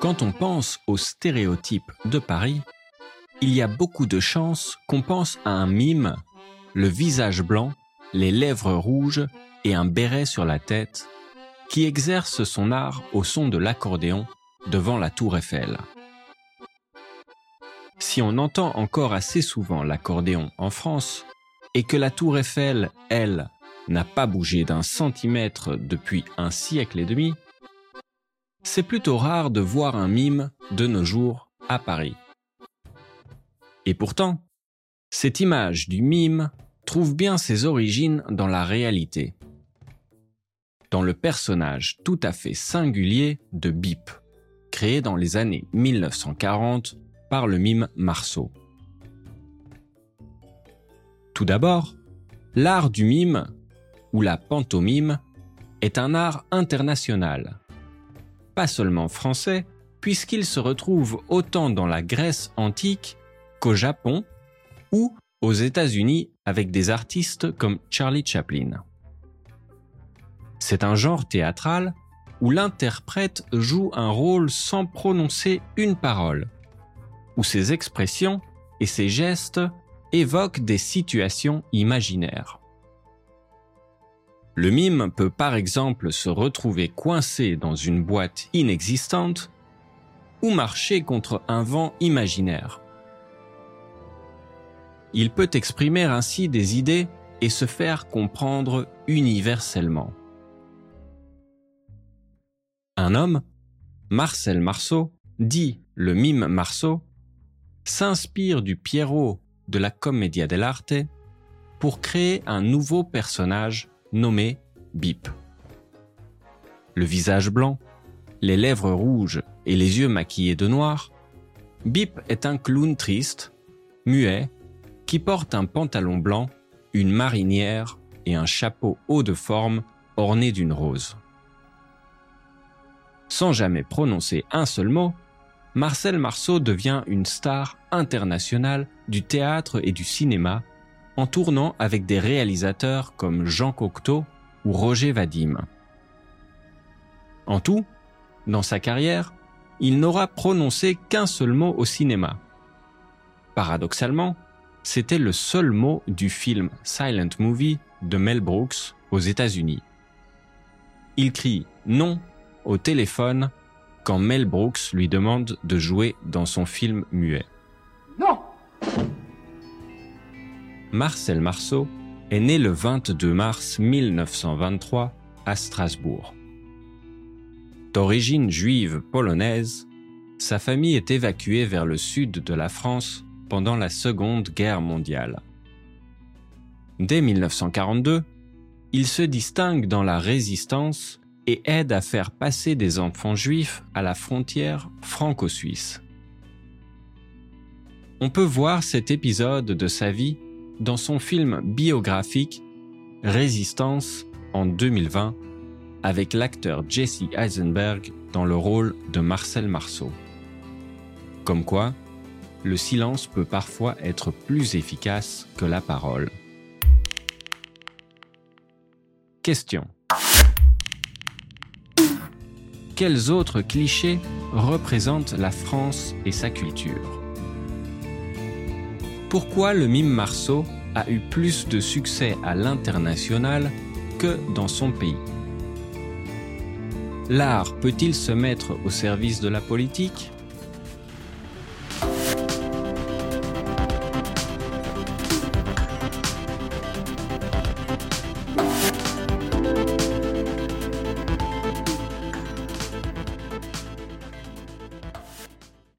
Quand on pense aux stéréotypes de Paris, il y a beaucoup de chances qu'on pense à un mime, le visage blanc, les lèvres rouges et un béret sur la tête, qui exerce son art au son de l'accordéon devant la tour Eiffel. Si on entend encore assez souvent l'accordéon en France, et que la tour Eiffel, elle, n'a pas bougé d'un centimètre depuis un siècle et demi, c'est plutôt rare de voir un mime de nos jours à Paris. Et pourtant, cette image du mime trouve bien ses origines dans la réalité, dans le personnage tout à fait singulier de Bip, créé dans les années 1940 par le mime Marceau. Tout d'abord, l'art du mime, ou la pantomime, est un art international. Pas seulement français, puisqu'il se retrouve autant dans la Grèce antique qu'au Japon ou aux États-Unis avec des artistes comme Charlie Chaplin. C'est un genre théâtral où l'interprète joue un rôle sans prononcer une parole, où ses expressions et ses gestes évoquent des situations imaginaires. Le mime peut par exemple se retrouver coincé dans une boîte inexistante ou marcher contre un vent imaginaire. Il peut exprimer ainsi des idées et se faire comprendre universellement. Un homme, Marcel Marceau, dit le mime Marceau, s'inspire du Pierrot de la Commedia dell'arte pour créer un nouveau personnage nommé Bip. Le visage blanc, les lèvres rouges et les yeux maquillés de noir, Bip est un clown triste, muet, qui porte un pantalon blanc, une marinière et un chapeau haut de forme orné d'une rose. Sans jamais prononcer un seul mot, Marcel Marceau devient une star internationale du théâtre et du cinéma en tournant avec des réalisateurs comme Jean Cocteau ou Roger Vadim. En tout, dans sa carrière, il n'aura prononcé qu'un seul mot au cinéma. Paradoxalement, c'était le seul mot du film Silent Movie de Mel Brooks aux États-Unis. Il crie non au téléphone quand Mel Brooks lui demande de jouer dans son film muet. Marcel Marceau est né le 22 mars 1923 à Strasbourg. D'origine juive polonaise, sa famille est évacuée vers le sud de la France pendant la Seconde Guerre mondiale. Dès 1942, il se distingue dans la résistance et aide à faire passer des enfants juifs à la frontière franco-suisse. On peut voir cet épisode de sa vie dans son film biographique Résistance en 2020 avec l'acteur Jesse Eisenberg dans le rôle de Marcel Marceau. Comme quoi, le silence peut parfois être plus efficace que la parole. Question. Quels autres clichés représentent la France et sa culture? Pourquoi le mime Marceau a eu plus de succès à l'international que dans son pays. L'art peut-il se mettre au service de la politique?